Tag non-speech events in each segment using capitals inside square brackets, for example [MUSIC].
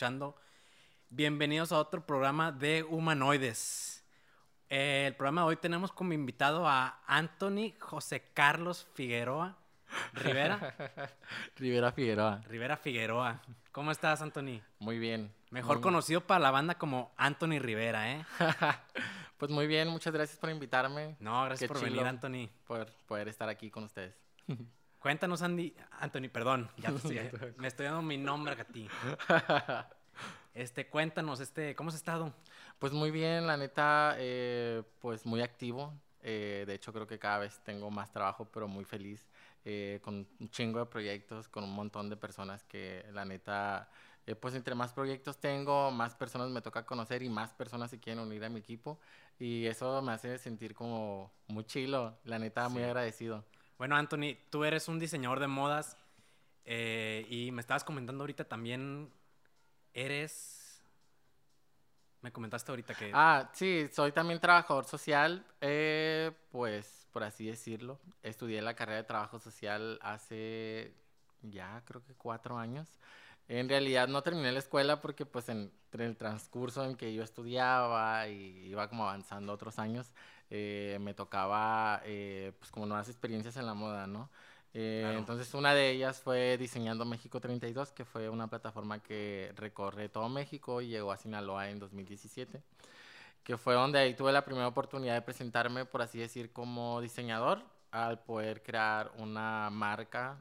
escuchando. Bienvenidos a otro programa de Humanoides. Eh, el programa de hoy tenemos como invitado a Anthony José Carlos Figueroa Rivera. [LAUGHS] Rivera Figueroa. Rivera Figueroa. ¿Cómo estás, Anthony? Muy bien. Mejor Muy- conocido para la banda como Anthony Rivera, ¿eh? [LAUGHS] pues muy bien, muchas gracias por invitarme. No, gracias Qué por venir. Anthony. Por poder estar aquí con ustedes. [LAUGHS] Cuéntanos, Andy. Anthony, perdón. Ya [LAUGHS] estoy- me estoy dando mi nombre a ti. [LAUGHS] Este, cuéntanos, este, ¿cómo has estado? Pues muy bien, la neta, eh, pues muy activo. Eh, de hecho, creo que cada vez tengo más trabajo, pero muy feliz. eh, con un chingo de proyectos, con un montón de personas que la neta, eh, pues entre más proyectos tengo, más personas me toca conocer y más personas se quieren unir a mi equipo. Y eso me hace sentir como muy chilo, la neta, muy Sí. agradecido. Bueno, Anthony, tú eres un diseñador de modas eh, y me estabas comentando ahorita también, eres... Me comentaste ahorita que... Ah, sí, soy también trabajador social, eh, pues por así decirlo. Estudié la carrera de trabajo social hace ya creo que cuatro años. En realidad no terminé la escuela porque pues en, entre el transcurso en que yo estudiaba y iba como avanzando otros años, eh, me tocaba eh, pues como nuevas experiencias en la moda, ¿no? Eh, Claro. Entonces una de ellas fue Diseñando México 32, que fue una plataforma que recorre todo México y llegó a Sinaloa en 2017, que fue donde ahí tuve la primera oportunidad de presentarme, por así decir, como diseñador, al poder crear una marca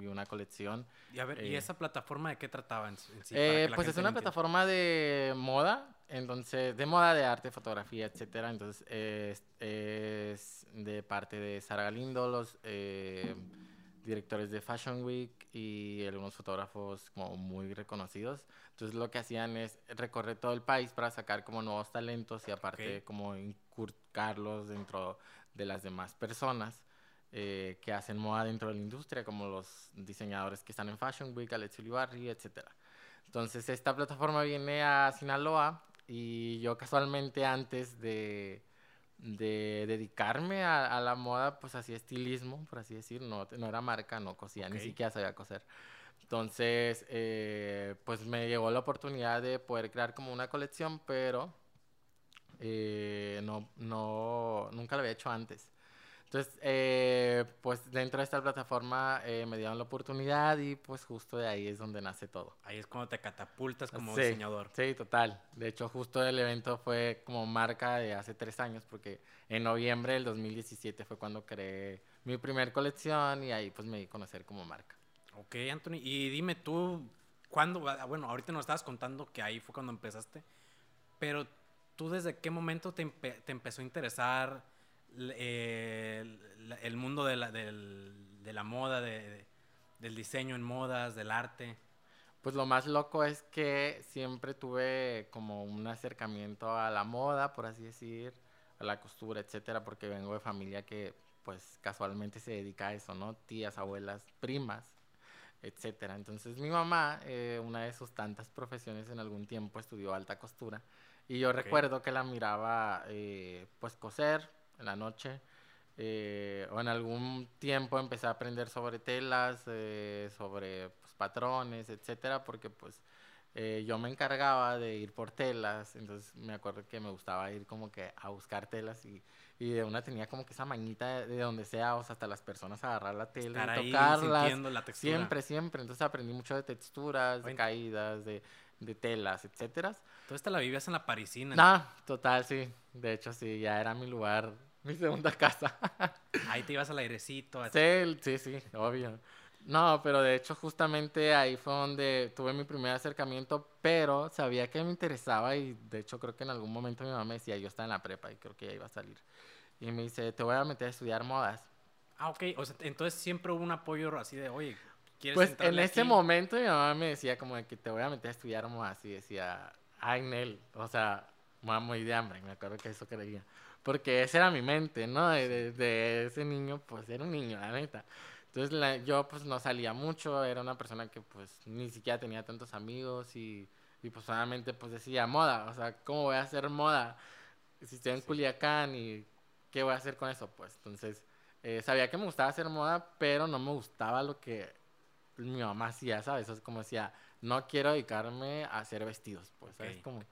y una colección. y a ver, ¿y eh, esa plataforma de qué trataba en, en sí? Eh, pues es una entienda. plataforma de moda, entonces, de moda, de arte, fotografía, etcétera. Entonces, es, es de parte de Sara Galindo, los eh, directores de Fashion Week y algunos fotógrafos como muy reconocidos. Entonces, lo que hacían es recorrer todo el país para sacar como nuevos talentos y aparte Ok. como inculcarlos dentro de las demás personas eh, que hacen moda dentro de la industria, como los diseñadores que están en Fashion Week, Alex Ulibarri, etcétera. Entonces, esta plataforma viene a Sinaloa y yo casualmente antes de, de dedicarme a, a la moda, pues hacía estilismo, por así decir, no, no era marca, no cosía, ni Ok. siquiera sabía coser. Entonces, eh, pues me llegó la oportunidad de poder crear como una colección, pero eh, no, no, nunca lo había hecho antes. Entonces, eh, pues dentro de esta plataforma eh, me dieron la oportunidad y pues justo de ahí es donde nace todo. Ahí es cuando te catapultas como Sí, diseñador. Sí, total. De hecho, justo el evento fue como marca de hace tres años, porque en noviembre del 2017 fue cuando creé mi primer colección y ahí pues me di a conocer como marca. Ok, Anthony. Y dime tú, ¿cuándo? ah, Bueno, ahorita nos estabas contando que ahí fue cuando empezaste, pero tú desde qué momento te, empe- te empezó a interesar eh, el, mundo de la, del- de la moda, de- de- del diseño en modas, del arte? Pues lo más loco es que siempre tuve como un acercamiento a la moda, por así decir, a la costura, etcétera, porque vengo de familia que pues casualmente se dedica a eso, ¿no? Tías, abuelas, primas, etcétera. Entonces mi mamá, eh, una de sus tantas profesiones en algún tiempo estudió alta costura y yo Ok. recuerdo que la miraba eh, pues coser en la noche eh, o en algún tiempo empecé a aprender sobre telas, eh, sobre pues, patrones, etcétera, porque pues eh, yo me encargaba de ir por telas, entonces me acuerdo que me gustaba ir como que a buscar telas y, y de una tenía como que esa mañita de, de donde sea, o sea, hasta las personas agarrar la tela Estar y ahí tocarlas. la textura. Siempre, siempre. Entonces aprendí mucho de texturas, de Oye. caídas, de, de telas, etcétera. Tú esta la vivías en la parisina. No, total, sí. De hecho, sí, ya era mi lugar, [LAUGHS] mi segunda casa. Ahí te ibas al airecito. Sí, sí, sí, obvio. No, pero de hecho justamente ahí fue donde tuve mi primer acercamiento, pero sabía que me interesaba y de hecho creo que en algún momento mi mamá me decía, yo estaba en la prepa y creo que ya iba a salir. Y me dice, te voy a meter a estudiar modas. Ah, ok. O sea, entonces siempre hubo un apoyo así de, oye, ¿quieres Pues en ese aquí? momento mi mamá me decía como de que te voy a meter a estudiar modas y decía, ay, Nel, o sea, mamá muy de hambre, me acuerdo que eso creía. Porque esa era mi mente, ¿no? De, ese niño, pues era un niño, la neta. Entonces la- yo pues no salía mucho, era una persona que pues ni siquiera tenía tantos amigos y, y pues solamente pues decía moda, o sea, ¿cómo voy a hacer moda? Si estoy en Culiacán y ¿qué voy a hacer con eso? Pues entonces eh, sabía que me gustaba hacer moda, pero no me gustaba lo que mi mamá hacía, ¿sabes? Es como decía, no quiero dedicarme a hacer vestidos, pues, ¿sabes? Ok. Como...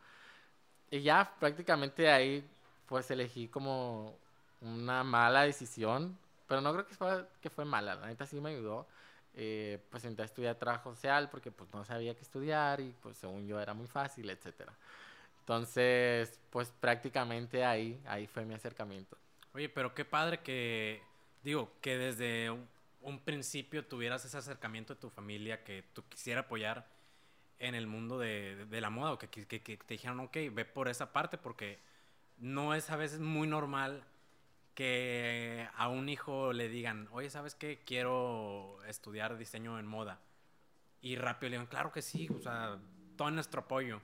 Y ya prácticamente ahí, pues, elegí como una mala decisión, pero no creo que fue, que fue mala, la neta sí me ayudó. Eh, pues entré a estudiar trabajo social porque pues no sabía qué estudiar y pues según yo era muy fácil, etcétera. Entonces, pues prácticamente ahí, ahí fue mi acercamiento. Oye, pero qué padre que, digo, que desde un, principio tuvieras ese acercamiento de tu familia, que tú quisiera apoyar en el mundo de, de- la moda, o que- que te dijeron, ok, ve por esa parte, porque no es a veces muy normal que a un hijo le digan, oye, ¿sabes qué? Quiero estudiar diseño en moda. Y rápido le digan, claro que sí, o sea, todo nuestro apoyo.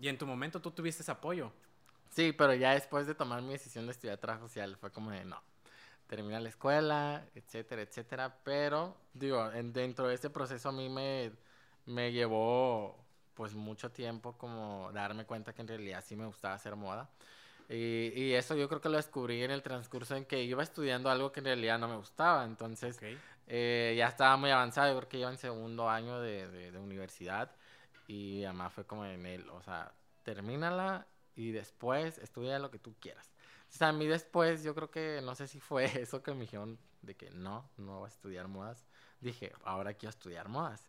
Y en tu momento tú tuviste ese apoyo. Sí, pero ya después de tomar mi decisión de estudiar trabajo social fue como de no, termina la escuela, etcétera, etcétera. Pero, digo, en- dentro de ese proceso a mí me, me llevó pues mucho tiempo como darme cuenta que en realidad sí me gustaba hacer moda. Y, y eso yo creo que lo descubrí en el transcurso en que iba estudiando algo que en realidad no me gustaba. Entonces, Ok. eh, ya estaba muy avanzado, yo creo que iba en segundo año de, de- de universidad y además fue como en él, o sea, termínala y después estudia lo que tú quieras. O sea, a mí después yo creo que, no sé si fue [LAUGHS] eso que me dijeron de que no, no voy a estudiar modas. Dije, ahora quiero estudiar modas.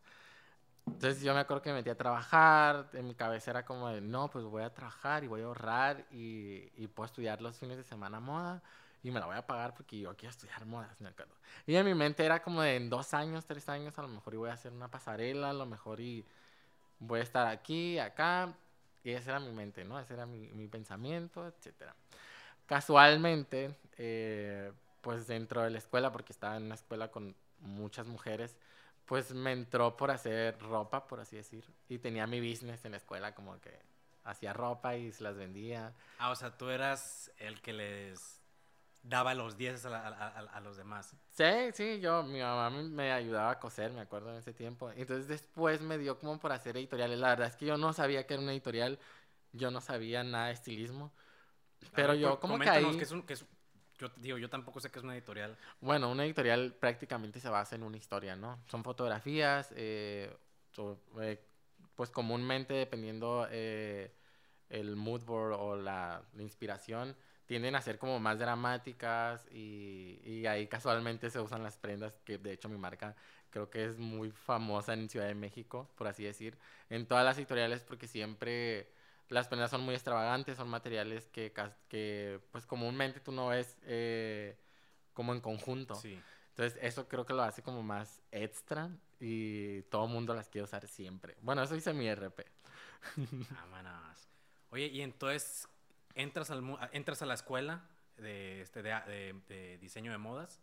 Entonces yo me acuerdo que me metí a trabajar, en mi cabeza era como de, no, pues voy a trabajar y voy a ahorrar y, y puedo estudiar los fines de semana moda y me la voy a pagar porque yo quiero estudiar modas, acuerdo. Y en mi mente era como de en dos años, tres años, a lo mejor y voy a hacer una pasarela, a lo mejor y voy a estar aquí, acá. Y esa era mi mente, ¿no? Ese era mi, mi pensamiento, etcétera. Casualmente, eh, pues dentro de la escuela, porque estaba en una escuela con muchas mujeres, pues me entró por hacer ropa, por así decir. Y tenía mi business en la escuela, como que hacía ropa y se las vendía. Ah, o sea, tú eras el que les daba los 10 a, la- a- a- a los demás. Sí, sí, yo, mi mamá me, ayudaba a coser, me acuerdo en ese tiempo. Entonces después me dio como por hacer editoriales. La verdad es que yo no sabía que era una editorial, yo no sabía nada de estilismo. Pero ver, yo como que ahí, qué es un- es- yo digo, yo tampoco sé qué es una editorial. bueno, una editorial prácticamente se basa en una historia, ¿no? Son fotografías, eh, so- eh, pues comúnmente dependiendo eh, el mood board o la, la inspiración, tienden a ser como más dramáticas y, y ahí casualmente se usan las prendas, que de hecho mi marca creo que es muy famosa en Ciudad de México, por así decir, en todas las editoriales porque siempre las prendas son muy extravagantes, son materiales que, pues comúnmente tú no ves eh, como en conjunto. Sí. Entonces eso creo que lo hace como más extra y todo el mundo las quiere usar siempre. Bueno, eso hice mi RP. [LAUGHS] Vámonos. Oye, y entonces entras, al, entras a la escuela de, este, de, de- de diseño de modas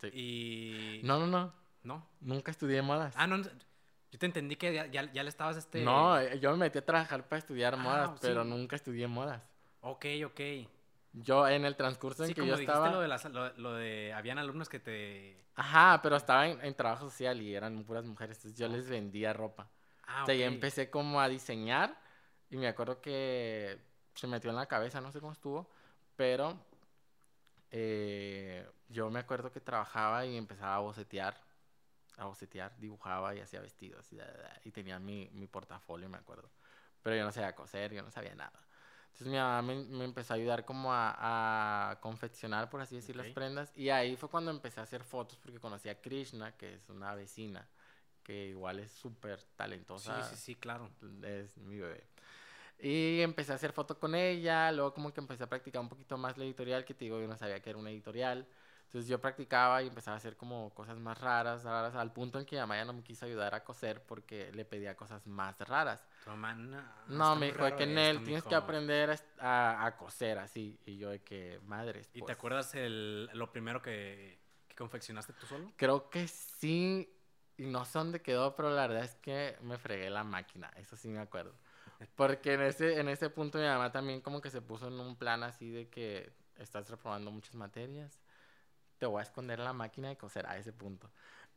Sí. y... No, no, no. ¿No? Nunca estudié modas. Ah, no. Yo te entendí que ya, ya, ya le estabas este... No, eh, yo me metí a trabajar para estudiar Ah, modas, sí. pero nunca estudié modas. Ok, ok. Yo en el transcurso en Sí, que como yo dijiste estaba... lo de, las, lo, lo de... Habían alumnos que te... Ajá, pero estaba en, en trabajo social y eran puras mujeres, entonces yo les vendía ropa. Ah, O sea, ya ok. empecé como a diseñar y me acuerdo que se metió en la cabeza, no sé cómo estuvo, pero eh, yo me acuerdo que trabajaba y empezaba a bocetear, a bocetear, dibujaba y hacía vestidos y, y tenía mi, mi portafolio, me acuerdo. Pero yo no sabía coser, yo no sabía nada. Entonces mi mamá me, me empezó a ayudar como a, a confeccionar, por así decir, las Ok. prendas. Y ahí fue cuando empecé a hacer fotos porque conocí a Krishna, que es una vecina, que igual es súper Sí, talentosa sí, sí, claro. es mi bebé. Y empecé a hacer fotos con ella, luego como que empecé a practicar un poquito más la editorial, que te digo, yo no sabía que era una editorial. Entonces yo practicaba y empezaba a hacer como cosas más raras, raras, al punto en que mi mamá ya no me quiso ayudar a coser porque le pedía cosas más raras. Tu mamá, no, No, me dijo que él tienes que mijo". aprender a, a coser así. Y yo de que, madres. ¿Y te pues, acuerdas el, lo primero que, que confeccionaste tú solo? Creo que sí, y no sé dónde quedó, pero la verdad es que me fregué la máquina, eso sí me acuerdo. Porque en ese, en ese punto mi mamá también como que se puso en un plan así de que estás reprobando muchas materias, te voy a esconder la máquina de coser a ese punto.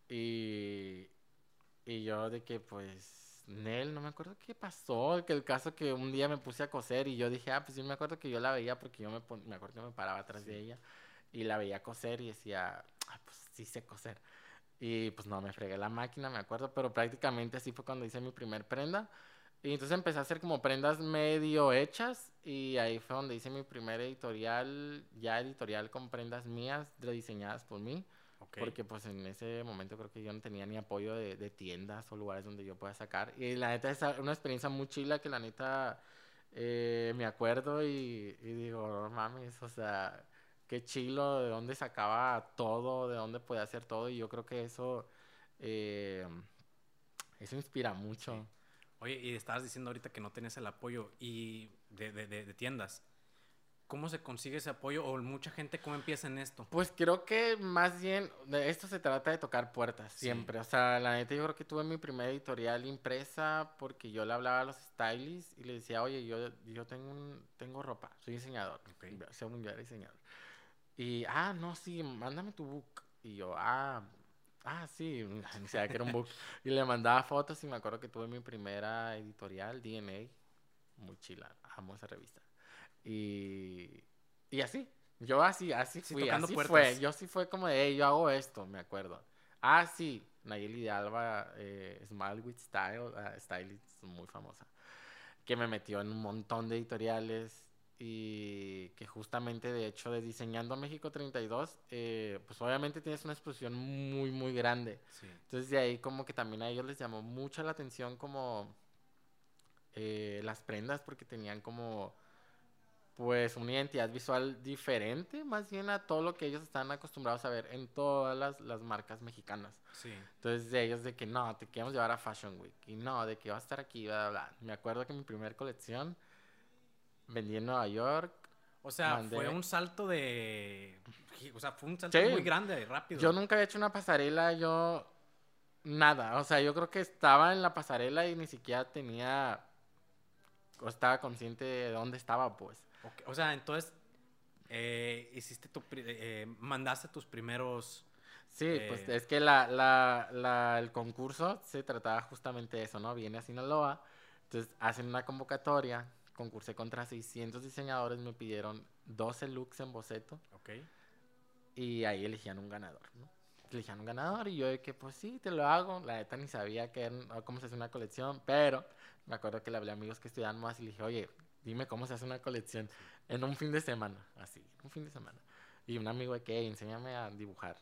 Y, y yo de que pues, Nel, no me acuerdo qué pasó, que el caso que un día me puse a coser y yo dije, ah, pues yo me acuerdo que yo la veía porque yo me, me acuerdo que me paraba atrás de ella y la veía coser y decía, ah, pues sí sé coser. Y pues no, me fregué la máquina, me acuerdo, pero prácticamente así fue cuando hice mi primer prenda. Y entonces empecé a hacer como prendas medio hechas y ahí fue donde hice mi primer editorial, ya editorial con prendas mías rediseñadas por mí. Ok. Porque pues en ese momento creo que yo no tenía ni apoyo de, de tiendas o lugares donde yo pueda sacar. Y la neta es una experiencia muy chila que la neta eh, me acuerdo y, y digo, no mames, o sea, qué chilo, de dónde sacaba todo, de dónde podía hacer todo. Y yo creo que eso, eh, eso inspira mucho. Sí. Oye, y estabas diciendo ahorita que no tienes el apoyo y de, de, de, de tiendas. ¿Cómo se consigue ese apoyo o mucha gente cómo empieza en esto? Pues creo que más bien de esto se trata de tocar puertas Sí. siempre. O sea, la neta yo creo que tuve mi primera editorial impresa porque yo le hablaba a los stylists y le decía, oye, yo, yo tengo, un, tengo ropa, soy diseñador. Ok. Según yo era diseñador. Y, ah, no, sí, mándame tu book. Y yo, ah, ah, sí, [LAUGHS] ni sabía que era un book. Y le mandaba fotos y me acuerdo que tuve mi primera editorial, DNA, muy chila, amo esa revista. Y, y así, yo así, así Sí, fui, así puertas. fue. Yo sí fue como de, hey, yo hago esto, me acuerdo. Ah, sí, Nayeli de Alba, eh, Smile with Style, ah, stylist muy famosa, que me metió en un montón de editoriales y que justamente de hecho de Diseñando México 32, eh, pues obviamente tienes una exposición muy, muy grande. Sí. Entonces de ahí como que también a ellos les llamó mucho la atención como eh, las prendas porque tenían como pues una identidad visual diferente más bien a todo lo que ellos están acostumbrados a ver en todas las, las marcas mexicanas. Sí. Entonces de ellos de que no, te queremos llevar a Fashion Week y no, de que va a estar aquí, bla, bla, bla. Me acuerdo que mi primer colección vendí en Nueva York. O sea, Mandé- fue un salto de... O sea, fue un salto Sí. muy grande, rápido. Yo nunca había hecho una pasarela, yo nada, o sea, yo creo que estaba en la pasarela y ni siquiera tenía o estaba consciente de dónde estaba, pues. O sea, entonces... eh, hiciste tu... pri- eh, mandaste tus primeros... Sí, pues Eh. es que la, la, la- el concurso se trataba justamente de eso, ¿no? Viene a Sinaloa, entonces hacen una convocatoria, concursé contra 600 diseñadores, me pidieron 12 looks en boceto Ok. y ahí elegían un ganador, ¿no? Elegían un ganador y yo de que pues sí, te lo hago, la neta ni sabía que era- o cómo se hace una colección, pero me acuerdo que le hablé a amigos que estudiaban más y le dije, oye, dime cómo se hace una colección en un fin de semana, así, un fin de semana. Y un amigo de que, "Ey, enséñame a dibujar.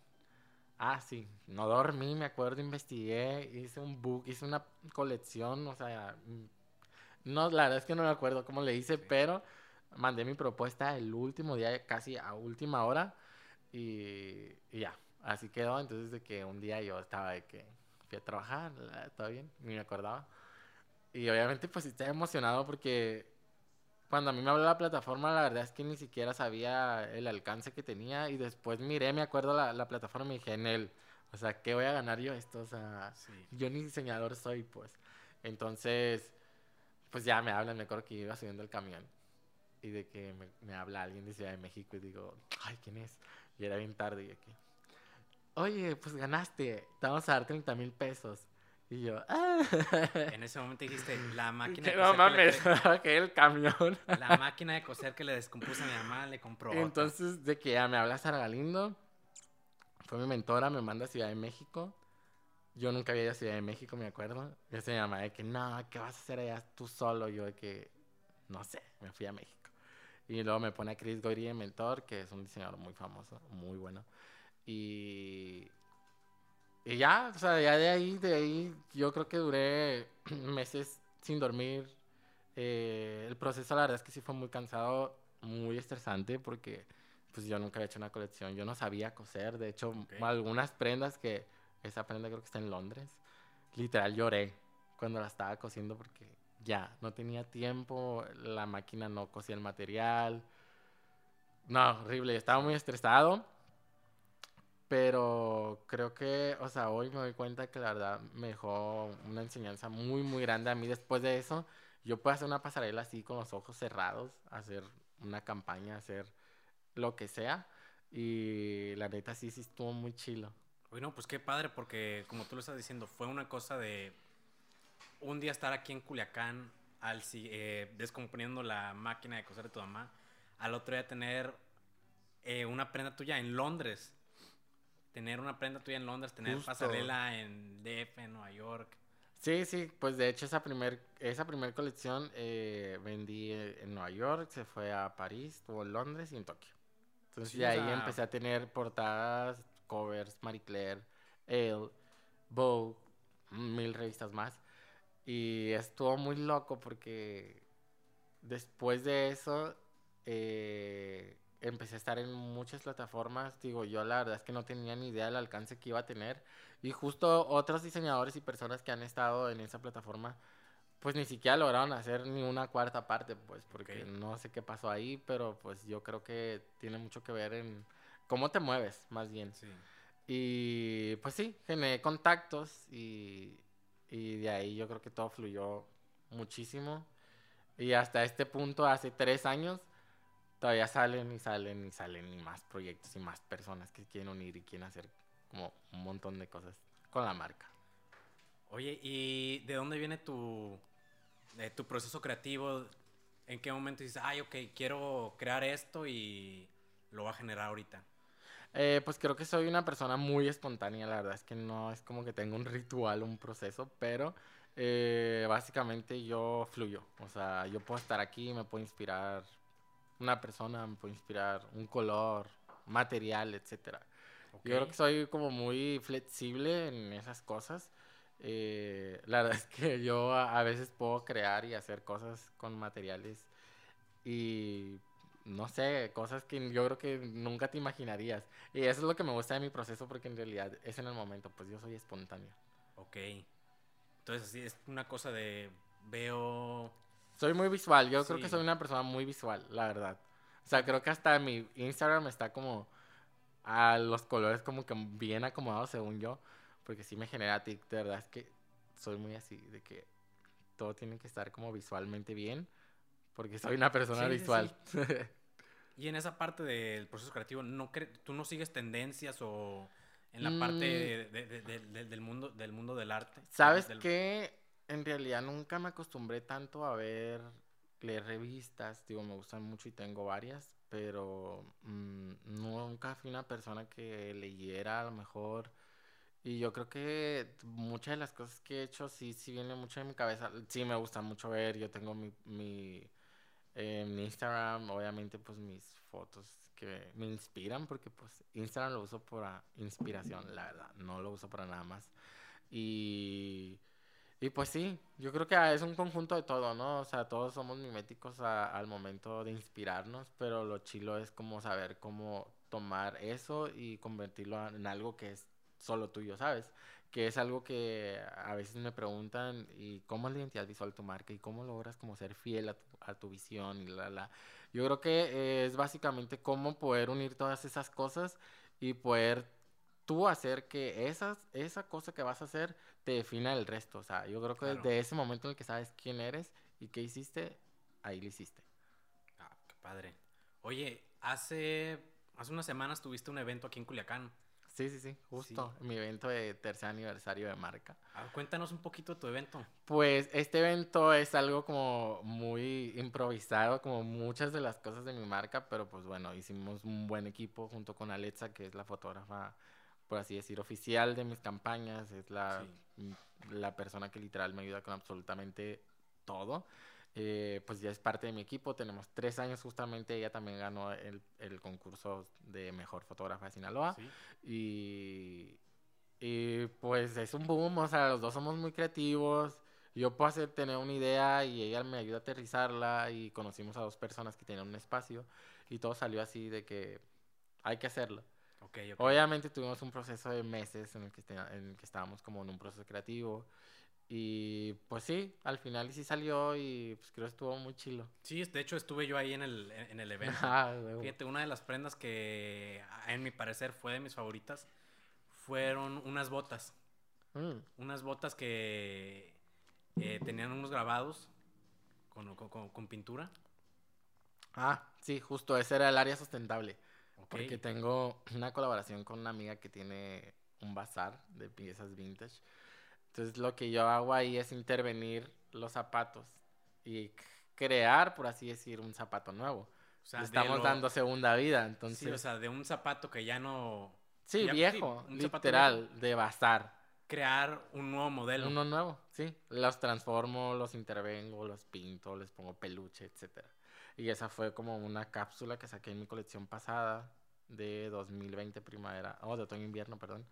Ah, sí, no dormí, me acuerdo, investigué, hice un book, hice una colección, o sea, no, la verdad es que no me acuerdo cómo le hice, Sí. pero mandé mi propuesta el último día, casi a última hora, y, y ya, así quedó. Entonces, de que un día yo estaba de que fui a trabajar, todo bien, ni me acordaba. Y obviamente, pues estaba emocionado porque cuando a mí me habló la plataforma, la verdad es que ni siquiera sabía el alcance que tenía. Y después miré, me acuerdo la, la plataforma y dije, en él, o sea, ¿qué voy a ganar yo esto? O sea, Sí. yo ni diseñador soy, pues. Entonces, pues ya me hablan, me acuerdo que iba subiendo el camión. Y de que me, me habla alguien de Ciudad de México y digo, ay, ¿quién es? Y era bien tarde y aquí. Oye, pues ganaste, te vamos a dar 30 mil pesos. Y yo, ah. En ese momento dijiste, la [LAUGHS] máquina Que de no coser que le- mames, [LAUGHS] que el camión. La máquina de coser que le descompuso a mi mamá le compró otra. Entonces, de que ya me habla Sara Galindo, fue mi mentora, me manda a Ciudad de México. Yo nunca había ido a Ciudad de México, me acuerdo. Y se mi mamá de que, no, ¿qué vas a hacer allá tú solo? Yo de que, no sé, me fui a México. Y luego me pone a Chris Goyri de mentor, que es un diseñador muy famoso, muy bueno. Y, y ya, o sea, ya de ahí, de ahí, yo creo que duré [CLEARS THROAT] meses sin dormir. Eh, el proceso, la verdad es que sí fue muy cansado, muy estresante, porque pues yo nunca había hecho una colección, yo no sabía coser, de hecho, Ok. algunas prendas que, esa prenda creo que está en Londres, literal lloré cuando la estaba cosiendo porque ya, no tenía tiempo, la máquina no cosía el material, no, horrible, estaba muy estresado. Pero creo que, o sea, hoy me doy cuenta que la verdad me dejó una enseñanza muy, muy grande a mí después de eso. Yo puedo hacer una pasarela así con los ojos cerrados, hacer una campaña, hacer lo que sea. Y la neta sí, sí estuvo muy chilo. Bueno, pues qué padre, porque como tú lo estás diciendo, fue una cosa de un día estar aquí en Culiacán, al, eh, descomponiendo la máquina de coser de tu mamá, al otro día tener eh, una prenda tuya en Londres. tener una prenda tuya en Londres, tener Justo. pasarela en DF, en Nueva York. Sí, sí, pues de hecho esa primer, esa primer colección eh, vendí en Nueva York, se fue a París, estuvo en Londres y en Tokio. Entonces Sí, de ahí sea- empecé a tener portadas, covers, Marie Claire, Elle, Vogue, mil revistas más. Y estuvo muy loco porque después de eso eh, empecé a estar en muchas plataformas. Digo, yo la verdad es que no tenía ni idea del alcance que iba a tener. Y justo otros diseñadores y personas que han estado en esa plataforma, pues ni siquiera lograron hacer ni una cuarta parte, pues, porque Ok. no sé qué pasó ahí, pero pues yo creo que tiene mucho que ver en cómo te mueves, más bien. Sí. Y pues sí, generé contactos y, y de ahí yo creo que todo fluyó muchísimo. Y hasta este punto, hace tres años, todavía salen y salen y salen y más proyectos y más personas que quieren unir y quieren hacer como un montón de cosas con la marca. Oye, ¿y de dónde viene tu, de tu proceso creativo? ¿En qué momento dices, ay, ok, quiero crear esto y lo voy a generar ahorita? Eh, pues creo que soy una persona muy espontánea, la verdad es que no es como que tengo un ritual, un proceso, pero eh, básicamente yo fluyo. O sea, yo puedo estar aquí, me puedo inspirar una persona, me puede inspirar un color, material, etcétera. Yo creo que soy como muy flexible en esas cosas. Eh, la verdad [LAUGHS] es que yo a, a veces puedo crear y hacer cosas con materiales y no sé, cosas que yo creo que nunca te imaginarías. Y eso es lo que me gusta de mi proceso porque en realidad es en el momento, pues yo soy espontáneo. Ok. Entonces, así es una cosa de veo. Soy muy visual, yo creo que soy una persona muy visual, la verdad. O sea, creo que hasta mi Instagram está como a los colores como que bien acomodados según yo, porque sí me genera tic, de verdad es que soy muy así, de que todo tiene que estar como visualmente bien, porque soy una persona Sí, sí, visual. [LAUGHS] Y en esa parte del proceso creativo, ¿no cre- ¿tú no sigues tendencias o en la Mm. parte de- de- de- de- de- del, mundo, del mundo del arte? ¿Sabes Del- qué? En realidad nunca me acostumbré tanto a ver, leer revistas, digo, me gustan mucho y tengo varias, pero mm, nunca fui una persona que leyera a lo mejor. Y yo creo que muchas de las cosas que he hecho sí, sí vienen mucho de mi cabeza. Sí me gusta mucho ver, yo tengo mi, mi, mi Instagram, obviamente pues mis fotos que me inspiran, porque pues Instagram lo uso por ah, inspiración, la verdad, no lo uso para nada más. Y, y pues sí, yo creo que es un conjunto de todo, ¿no? O sea, todos somos miméticos a- al momento de inspirarnos, pero lo chilo es como saber cómo tomar eso y convertirlo en algo que es solo tuyo, ¿sabes? Que es algo que a veces me preguntan, ¿y cómo es la identidad visual de tu marca? ¿Y cómo logras como ser fiel a tu, a tu visión? Y la, la. Yo creo que eh, es básicamente cómo poder unir todas esas cosas y poder tú hacer que esas, esa cosa que vas a hacer te defina el resto. O sea, yo creo que Claro. desde ese momento en el que sabes quién eres y qué hiciste, ahí lo hiciste. Ah, qué padre. Oye, hace, hace unas semanas tuviste un evento aquí en Culiacán. Sí, sí, sí, justo. Mi evento de tercer aniversario de marca. Ah, cuéntanos un poquito de tu evento. Pues este evento es algo como muy improvisado, como muchas de las cosas de mi marca, pero pues bueno, hicimos un buen equipo junto con Alexa, que es la fotógrafa, por así decir, oficial de mis campañas, es la, la persona que literal me ayuda con absolutamente todo. Eh, pues ya es parte de mi equipo, tenemos tres años justamente, ella también ganó el, el concurso de mejor fotógrafa de Sinaloa. Sí. Y, y pues es un boom, o sea, los dos somos muy creativos. Yo puedo hacer, tener una idea y ella me ayuda a aterrizarla y conocimos a dos personas que tenían un espacio y todo salió así de que hay que hacerlo. Ok, ok. Obviamente tuvimos un proceso de meses en el que, este- en el que estábamos como en un proceso creativo y pues sí, al final sí salió y pues creo que estuvo muy chilo. Sí, de hecho estuve yo ahí en el, en el [LAUGHS] evento. Ah. Fíjate, una de las prendas que en mi parecer fue de mis favoritas fueron unas botas. Mm, Unas botas que eh, tenían unos grabados con, con- con- pintura. Ah, sí, justo, ese era el área sustentable. Porque tengo una colaboración con una amiga que tiene un bazar de piezas vintage. Entonces lo que yo hago ahí es intervenir los zapatos y crear, por así decir, un zapato nuevo. O sea, Le de estamos lo- dando segunda vida, entonces... Sí, o sea, de un zapato que ya no, Sí, Ya, sí, viejo, un literal, de bazar. Crear un nuevo modelo. Uno nuevo, sí. Los transformo, los intervengo, los pinto, les pongo peluche, etcétera. Y esa fue como una cápsula que saqué en mi colección pasada de 2020 primavera, o de otoño-invierno, perdón.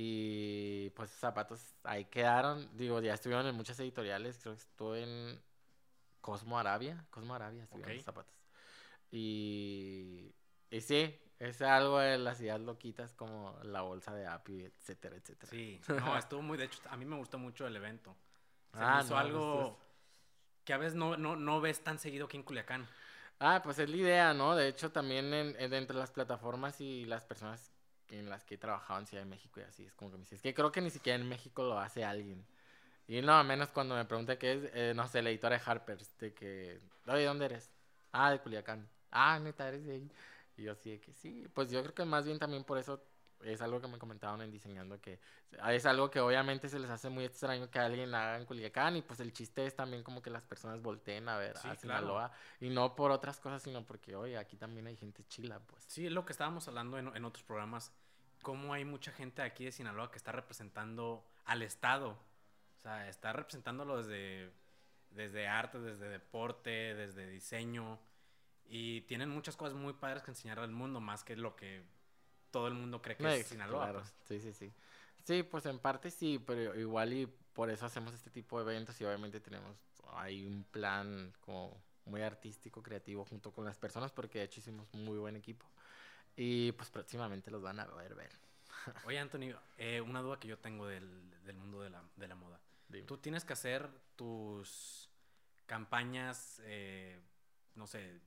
Y pues zapatos ahí quedaron. Digo, ya estuvieron en muchas editoriales. Creo que estuve en Cosmo Arabia. Cosmo Arabia estuvieron Ok. los zapatos. Y, y sí, es algo de las ideas loquitas como la bolsa de Apple, etcétera, etcétera. Sí, no, [LAUGHS] estuvo muy, de hecho, a mí me gustó mucho el evento. Se me Ah, hizo no, algo que a veces no, no, no ves tan seguido aquí en Culiacán. Ah, pues es la idea, ¿no? De hecho, también en, en- entre las plataformas y las personas en las que he trabajado en Ciudad de México y así, es como que me dices, es que creo que ni siquiera en México lo hace alguien. Y no, menos cuando me pregunta qué es, eh, no sé, la editora de Harper's, de que, oye, ¿dónde eres? Ah, de Culiacán. Ah, neta, eres de ahí. Y yo sí, de que sí. Pues yo creo que más bien también por eso es algo que me comentaban en diseñando, que es algo que obviamente se les hace muy extraño que alguien haga en Culiacán y pues el chiste es también como que las personas volteen a ver Sí, a claro. Sinaloa y no por otras cosas, sino porque, oye, aquí también hay gente chila, pues. Sí, es lo que estábamos hablando en, en otros programas, cómo hay mucha gente aquí de Sinaloa que está representando al Estado. O sea, está representándolo desde, desde arte, desde deporte, desde diseño. Y tienen muchas cosas muy padres que enseñar al mundo, más que lo que todo el mundo cree que No, es Sinaloa. claro, pues. Sí, sí, sí. Sí, pues en parte sí, pero igual y por eso hacemos este tipo de eventos y obviamente tenemos ahí un plan como muy artístico, creativo junto con las personas porque de hecho hicimos muy buen equipo. Y pues próximamente los van a ver ver. [LAUGHS] Oye, Antonio, eh, una duda que yo tengo del, del mundo de la, de la moda. Dime. Tú tienes que hacer tus campañas, eh, no sé,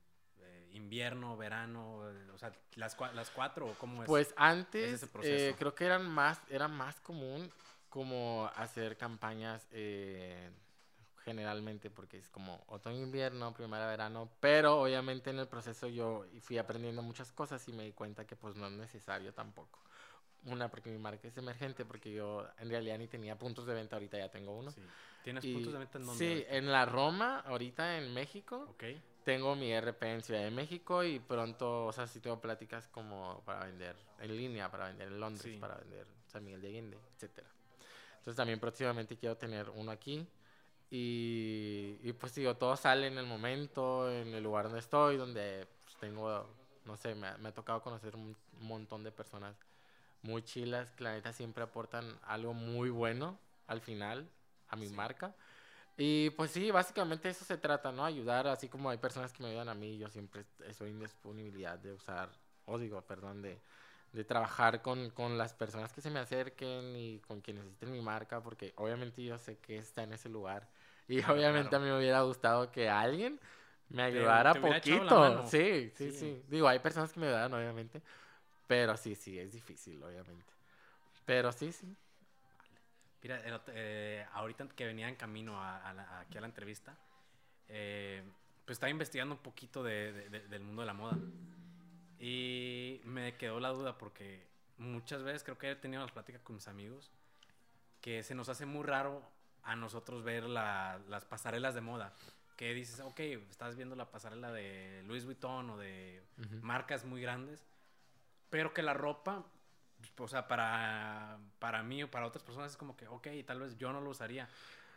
eh, invierno, verano, eh, o sea, las, cua- las cuatro o cómo es. Pues antes eh, creo que eran más, era más común como hacer campañas eh, generalmente porque es como otoño, invierno, primavera, verano, pero obviamente en el proceso yo fui aprendiendo muchas cosas y me di cuenta que pues no es necesario tampoco. Una, porque mi marca es emergente, porque yo en realidad ni tenía puntos de venta, ahorita ya tengo uno. Sí. ¿Tienes Y- puntos de venta en dónde? Sí, en la Roma, ahorita en México. Ok. Tengo mi RP en Ciudad de México y pronto, o sea, sí tengo pláticas como para vender en línea, para vender en Londres, Sí. para vender San Miguel de Allende, etcétera. Entonces también próximamente quiero tener uno aquí y, y pues digo, todo sale en el momento, en el lugar donde estoy, donde pues, tengo, no sé, me, ha- me ha tocado conocer un montón de personas muy chilas que la neta siempre aportan algo muy bueno al final a mi Sí. marca. Y pues sí, básicamente eso se trata, ¿no? Ayudar, así como hay personas que me ayudan a mí, yo siempre estoy en disponibilidad de usar, o digo, perdón, de, de trabajar con, con las personas que se me acerquen y con quienes necesiten mi marca, porque obviamente yo sé que está en ese lugar. Y Claro, obviamente claro. a mí me hubiera gustado que alguien me Te- ayudara te la poquito. Sí, sí, Sí. sí, Digo, hay personas que me ayudan, obviamente. Pero sí, sí, es difícil, obviamente. Pero sí, sí. Mira, el eh, ahorita que venía en camino a, a la- aquí a la entrevista, eh, pues estaba investigando un poquito de- de- de- del mundo de la moda. Y me quedó la duda porque muchas veces creo que he tenido las pláticas con mis amigos que se nos hace muy raro a nosotros ver la- las pasarelas de moda. Que dices, ok, estás viendo la pasarela de Louis Vuitton o de Ujú. marcas muy grandes, pero que la ropa, o sea, para, para mí o para otras personas es como que, ok, tal vez yo no lo usaría.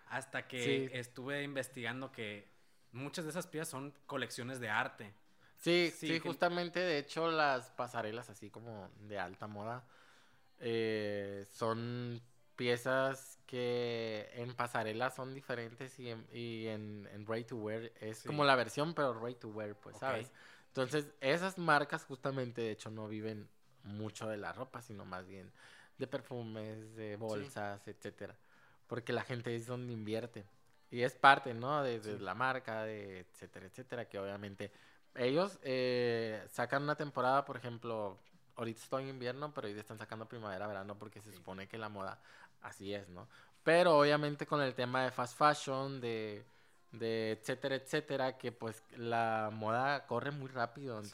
Hasta que Sí. estuve investigando que muchas de esas piezas son colecciones de arte. Sí, Sí, sí, que- justamente, de hecho, las pasarelas así como de alta moda eh, son piezas que en pasarela son diferentes y en, y en, en ready to wear es Sí. como la versión, pero ready to wear, pues. ¿sabes? Entonces, esas marcas justamente, de hecho, no viven mucho de la ropa, sino más bien de perfumes, de bolsas, etcétera. Porque la gente es donde invierte. Y es parte, ¿no? De, de Sí. la marca, de etcétera, etcétera, que obviamente ellos eh, sacan una temporada, por ejemplo, ahorita estoy en invierno, pero ellos están sacando primavera, verano, porque se Sí. supone que la moda así es, ¿no? Pero obviamente con el tema de fast fashion, de, de etcétera, etcétera, que pues la moda corre muy rápido, Sí.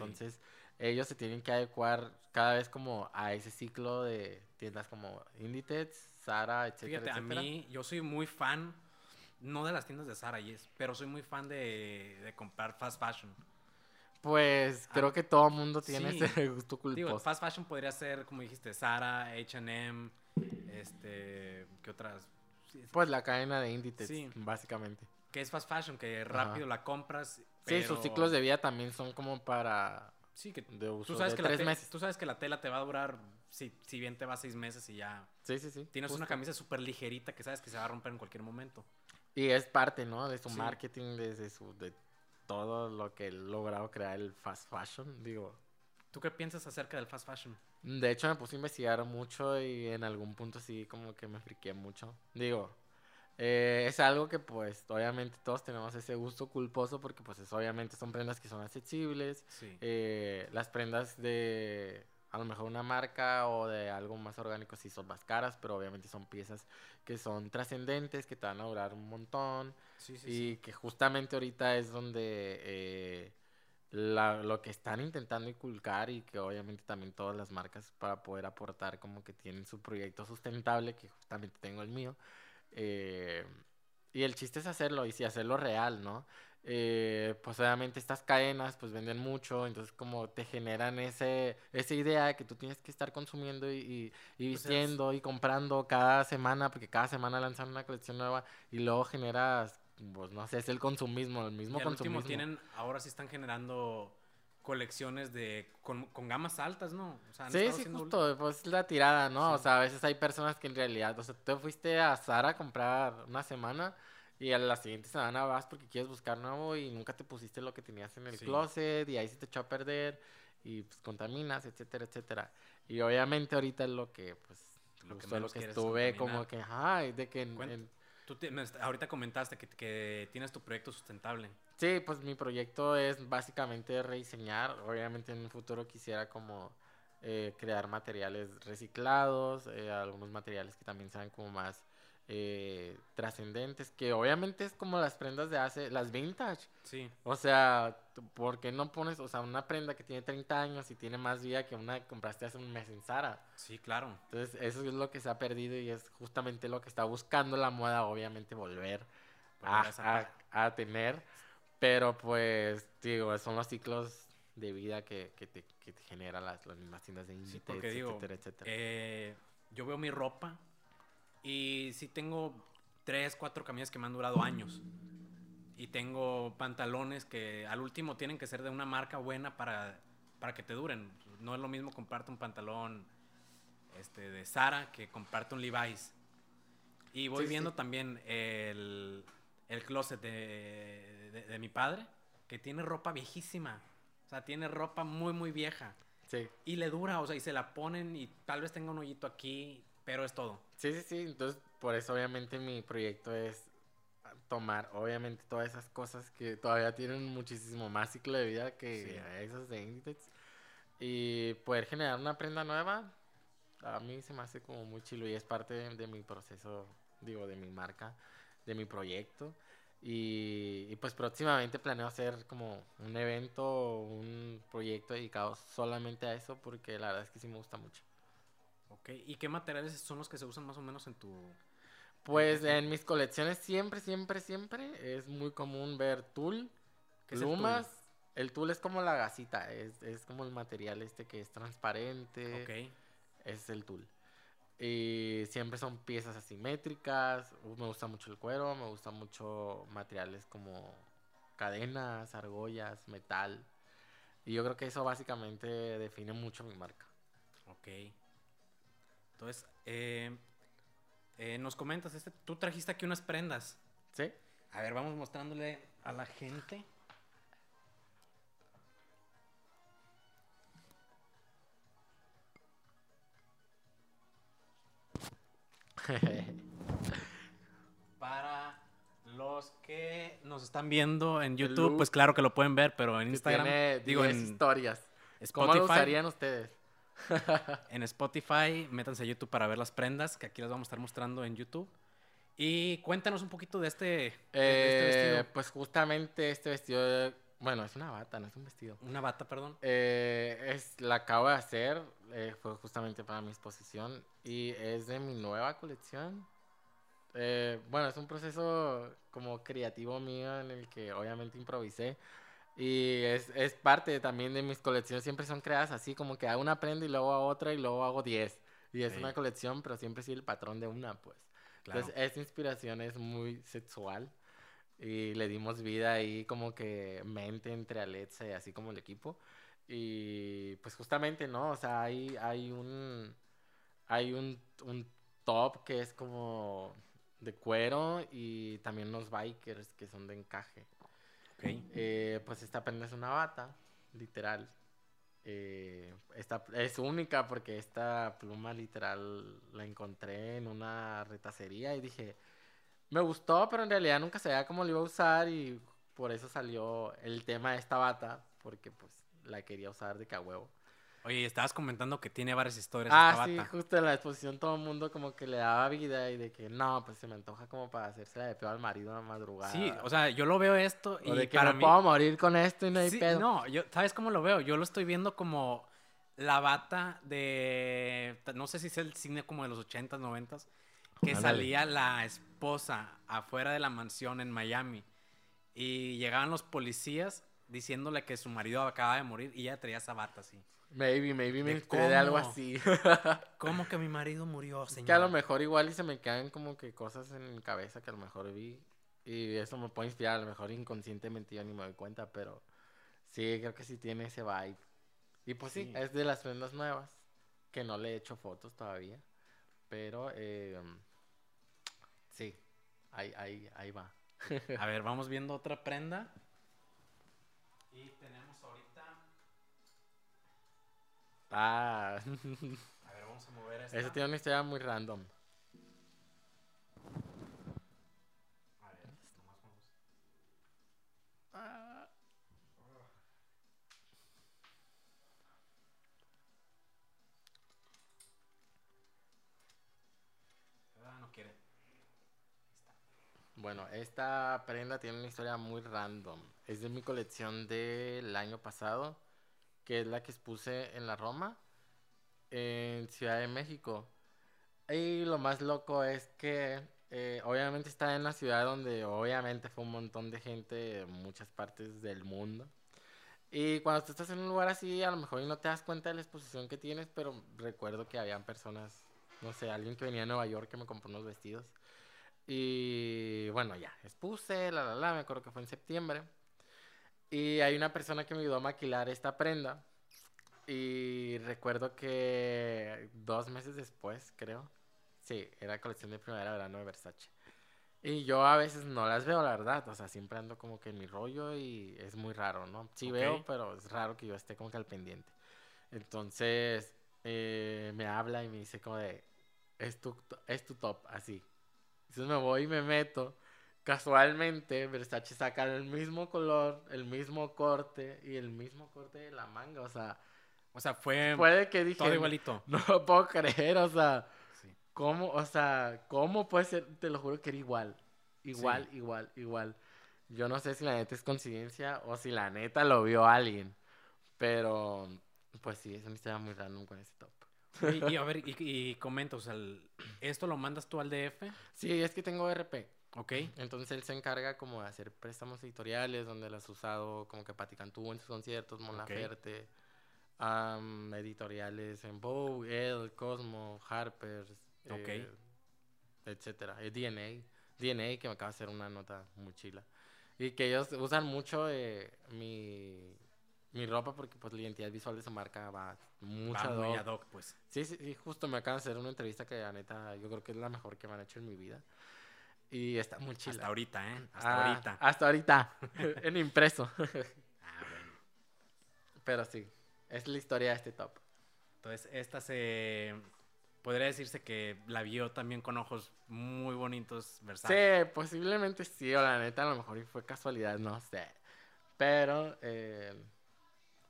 Ellos se tienen que adecuar cada vez como a ese ciclo de tiendas como Inditex, Zara, etcétera, Fíjate, a mí, yo soy muy fan, no de las tiendas de Zara, yes, pero soy muy fan de, de comprar fast fashion. Pues creo que todo el mundo tiene sí. ese [LAUGHS] gusto Digo, culposo. fast fashion podría ser, como dijiste, Zara, H&M, este, ¿qué otras? Sí, Pues la cadena de Inditex, Sí. básicamente. Que es fast fashion, que rápido la compras. Sí, sus ciclos de vida también son como para Sí, que de uso tú sabes, de que la tres te- meses. tú sabes que la tela te va a durar, si, si bien te va seis meses y ya. Sí, sí, sí. Tienes una justo. camisa súper ligerita que sabes que se va a romper en cualquier momento. Y es parte, ¿no? De su Sí. marketing, de su, de todo lo que he logrado crear el fast fashion. Digo, ¿Tú qué piensas acerca del fast fashion? de hecho me puse a investigar mucho y en algún punto sí como que me friqué mucho. Digo, eh, es algo que pues obviamente todos tenemos ese gusto culposo porque pues es, obviamente son prendas que son accesibles. Sí. eh, las prendas de a lo mejor una marca o de algo más orgánico sí son más caras, pero obviamente son piezas que son trascendentes, que te van a durar un montón. Sí, sí, y que justamente ahorita es donde eh, la- lo que están intentando inculcar y que obviamente también todas las marcas para poder aportar como que tienen su proyecto sustentable, que justamente tengo el mío. Eh, y el chiste es hacerlo y sí, hacerlo real, ¿no? Eh, pues obviamente estas cadenas pues venden mucho, entonces como te generan ese, esa idea de que tú tienes que estar consumiendo y, y, y Pues es- vistiendo y comprando cada semana, porque cada semana lanzan una colección nueva y luego generas, pues no sé, es el consumismo, el mismo Y al último consumismo. tienen, ahora sí están generando colecciones de con, con gamas altas, ¿no? O sea, Sí, sí, justo, pues la tirada, ¿no? O Sí. sea, a veces hay personas que en realidad, o sea, tú fuiste a Zara a comprar una semana y a la siguiente semana vas porque quieres buscar nuevo y nunca te pusiste lo que tenías en el Sí. closet y ahí se te echó a perder y pues contaminas, etcétera, etcétera. Y obviamente ahorita es lo que, pues, Lo que lo que estuve contaminar. como que, ay, de que en- en- Tú te- ahorita comentaste que, que tienes tu proyecto sustentable. Sí, pues mi proyecto es básicamente rediseñar. Obviamente en un futuro quisiera como eh, crear materiales reciclados, eh, algunos materiales que también sean como más eh, trascendentes, que obviamente es como las prendas de hace, las vintage. Sí. O sea, ¿por qué no pones, o sea, una prenda que tiene 30 años y tiene más vida que una que compraste hace un mes en Zara? Sí, claro. Entonces, eso es lo que se ha perdido y es justamente lo que está buscando la moda, obviamente, volver a- a tener. Pero, pues, digo, son los ciclos de vida que, que te, que te generan las, las mismas tiendas de porque digo, etcétera, etcétera. Eh, yo veo mi ropa y sí tengo tres, cuatro camisas que me han durado años. Y tengo pantalones que al último tienen que ser de una marca buena para, para que te duren. No es lo mismo comprarte un pantalón este, de Zara que comprarte un Levi's. Y voy Sí, viendo sí. también el, el closet de, de- de mi padre, que tiene ropa viejísima. O sea, tiene ropa muy, muy vieja. Sí. Y le dura, o sea, y se la ponen y tal vez tenga un hoyito aquí, pero es todo. sí, sí, sí. Entonces, por eso, obviamente, mi proyecto es tomar, obviamente, todas esas cosas que todavía tienen muchísimo más ciclo de vida que Sí. esas de Inditex. Y poder generar una prenda nueva, a mí se me hace como muy chilo y es parte de, de mi proceso, digo, de mi marca, de mi proyecto. Y, y, pues próximamente planeo hacer como un evento o un proyecto dedicado solamente a eso porque la verdad es que sí me gusta mucho. Ok, ¿y qué materiales son los que se usan más o menos en tu... Pues en mis colecciones siempre, siempre, siempre es muy común ver tul, ¿Qué es el tul? plumas. El tul es como la gasita, es, es como el material este que es transparente. Ok, es el tul. Y siempre son piezas asimétricas. uh, Me gusta mucho el cuero, me gusta mucho materiales como cadenas, argollas, metal. Y yo creo que eso básicamente define mucho mi marca. ok. Entonces, eh, eh, nos comentas, este, tú trajiste aquí unas prendas. ¿Sí? A ver, vamos mostrándole a la gente. [LAUGHS] Para los que nos están viendo en YouTube, pues claro que lo pueden ver, pero en Instagram, tiene digo 10 en historias. ¿Cómo lo Spotify, usarían ustedes? [LAUGHS] en Spotify, métanse a YouTube para ver las prendas que aquí las vamos a estar mostrando en YouTube. Y cuéntanos un poquito de este, de este Eh, vestido. pues justamente este vestido, bueno, es una bata, no es un vestido. Una bata, perdón. Eh, es, la acabo de hacer, eh, fue justamente para mi exposición y es de mi nueva colección. Eh, bueno, es un proceso como creativo mío en el que obviamente improvisé. Y es, es parte también de mis colecciones, siempre son creadas así, como que hago una prenda y luego hago otra y luego hago 10. Y es Sí. una colección, pero siempre sí el patrón de una, pues. Claro. Entonces, esta inspiración es muy sexual. Y le dimos vida ahí como que mente entre Alexa y así como el equipo. Y pues justamente, ¿no? O sea, hay, hay un... Hay un, un top que es como de cuero y también unos bikers que son de encaje. Ok. Eh, pues esta prenda es una bata, literal. Eh, esta es única porque esta pluma literal la encontré en una retacería y dije, me gustó, pero en realidad nunca sabía cómo lo iba a usar y por eso salió el tema de esta bata, porque pues la quería usar de huevo. Oye, estabas comentando que tiene varias historias Ah, esta sí, bata. justo en la exposición todo el mundo como que le daba vida y de que no, pues se me antoja como para hacerse de pedo al marido a la madrugada. Sí, o sea, yo lo veo esto o y de que para me mí... puedo morir con esto y no hay Sí, pedo. no, yo, ¿sabes cómo lo veo? Yo lo estoy viendo como la bata de, no sé si es el cine como de los 80s, 90s, que Ándale. salía la esposa afuera de la mansión en Miami y llegaban los policías diciéndole que su marido acaba de morir y ella traía esa bata así. Maybe, maybe me ¿De inspiré de algo así. [LAUGHS] ¿Cómo que mi marido murió, señor? que a lo mejor igual y se me quedan como que cosas en mi cabeza que a lo mejor vi. Y eso me puede inspirar, a lo mejor inconscientemente yo ni me doy cuenta, pero sí, creo que sí tiene ese vibe. Y pues sí, Sí. es de las prendas nuevas, que no le he hecho fotos todavía, pero eh, ahí, ahí, ahí va. A ver, vamos viendo otra prenda. Y tenemos ahorita... Ah, [LAUGHS] A ver, vamos a mover esta. eso tiene una historia muy random. A ver, nomás vamos. Ah. Ah, no quiere. Bueno, esta prenda tiene una historia muy random. Es de mi colección del año pasado, que es la que expuse en la Roma, en Ciudad de México. Y lo más loco es que eh, obviamente está en la ciudad donde obviamente fue un montón de gente de muchas partes del mundo. Y cuando tú estás en un lugar así, a lo mejor no te das cuenta de la exposición que tienes, pero recuerdo que habían personas, no sé, alguien que venía de Nueva York que me compró unos vestidos. Y bueno, ya, expuse, la, la, la, me acuerdo que fue en septiembre. Y hay una persona que me ayudó a maquilar esta prenda. Y recuerdo que dos meses después, creo, sí, era colección de primavera-verano de Versace. Y yo a veces no las veo, la verdad. O sea, siempre ando como que en mi rollo y es muy raro, ¿no? Sí veo, pero es raro que yo esté como que al pendiente. Entonces, eh, me habla y me dice como de, es tu, es tu top, así. Entonces me voy y me meto. Casualmente, Versace saca el mismo color, el mismo corte y el mismo corte de la manga. O sea, O sea, fue puede que dije, todo igualito. [LAUGHS] no lo puedo creer, o sea, Sí. ¿cómo, o sea, cómo puede ser? Te lo juro que era igual. Igual, igual, igual. Yo no sé si la neta es coincidencia o si la neta lo vio alguien. Pero, pues sí, es una historia muy random con ese top. Y, y a ver, y, y comenta, o sea, el- ¿esto lo mandas tú al DF? Sí, es que tengo RP. ¿Ok? Entonces él se encarga como de hacer préstamos editoriales donde las has usado como que Paticantú en sus conciertos, Mon Ok. Laferte, am, editoriales en Vogue, Elle, Cosmo, Harper's, Ok. eh, etcétera. Eh, DNA, DNA que me acaba de hacer una nota muy chila. Y que ellos usan mucho eh, mi, mi ropa porque pues la identidad visual de su marca va mucho Va muy ad hoc, pues. Sí, sí, sí, justo me acaban de hacer una entrevista que la neta yo creo que es la mejor que me han hecho en mi vida. Y está muy chila. Hasta ahorita, ¿eh? Hasta Ah, ahorita. Hasta ahorita. [LAUGHS] en impreso. Ah, [LAUGHS] bueno. Pero sí, es la historia de este top. Entonces, esta se... Podría decirse que la vio también con ojos muy bonitos, Versace. Sí, posiblemente sí, o la neta a lo mejor fue casualidad, no sé. Pero, eh,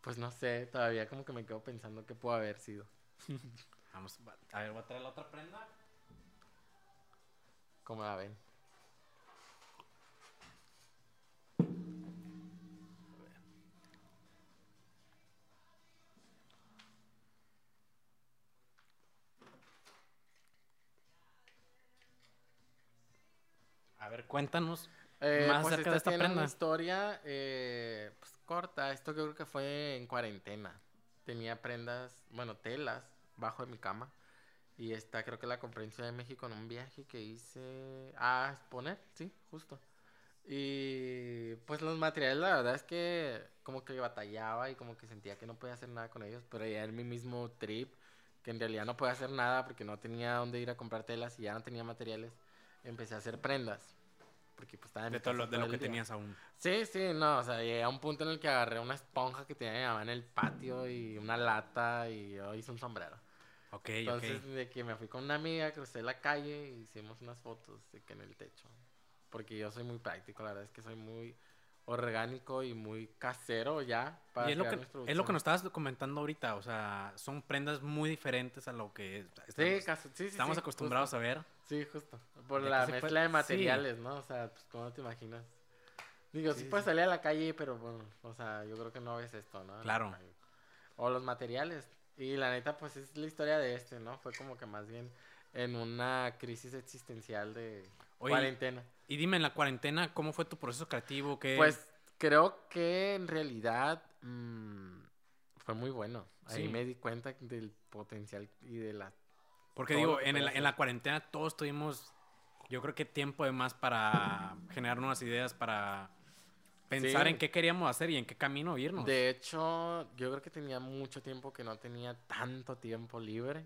pues no sé, todavía como que me quedo pensando qué pudo haber sido. [LAUGHS] Vamos, va- a ver, voy a traer la otra prenda. ¿Cómo la ven? A ver, cuéntanos. Eh, Más pues acerca esta de esta tiene prenda. una historia, eh, pues corta. Esto creo que fue en cuarentena. Tenía prendas, bueno, telas bajo de mi cama. Y esta creo que la compré en Ciudad de México en un viaje que hice a exponer, sí, justo. Y pues los materiales, la verdad es que como que batallaba y como que sentía que no podía hacer nada con ellos, pero ya en mi mismo trip, que en realidad no podía hacer nada porque no tenía dónde ir a comprar telas y ya no tenía materiales, empecé a hacer prendas. Porque pues estaba en De todo lo, de lo que día. tenías aún. Sí, sí, no, o sea, llegué a un punto en el que agarré una esponja que tenía mi mamá en el patio y una lata y yo hice un sombrero. Ok, Entonces, ok. de que me fui con una amiga, crucé la calle y hicimos unas fotos de que en el techo. Porque yo soy muy práctico, la verdad es que soy muy orgánico y muy casero ya para Y es lo, que, es lo que nos estabas comentando ahorita, o sea, son prendas muy diferentes a lo que Sí, estamos, caso- sí, sí, estamos sí, acostumbrados justo. a ver. Sí, justo. Por De la mezcla puede- de sí. materiales, ¿no? O sea, pues, ¿cómo te imaginas? Digo, sí, Sí, puedes salir a la calle, pero bueno, o sea, yo creo que no ves esto, ¿no? Claro. O los materiales. Y la neta, pues es la historia de este, ¿no? Fue como que más bien en una crisis existencial de Oye, cuarentena. Y dime, en la cuarentena, ¿cómo fue tu proceso creativo? ¿Qué... Pues creo que en realidad mm, fue muy bueno. Ahí Sí. me di cuenta del potencial y de la... Porque digo, en, el- en la cuarentena todos tuvimos, yo creo que tiempo de más para generar nuevas ideas, para pensar Sí. en qué queríamos hacer y en qué camino irnos. De hecho, yo creo que tenía mucho tiempo que no tenía tanto tiempo libre.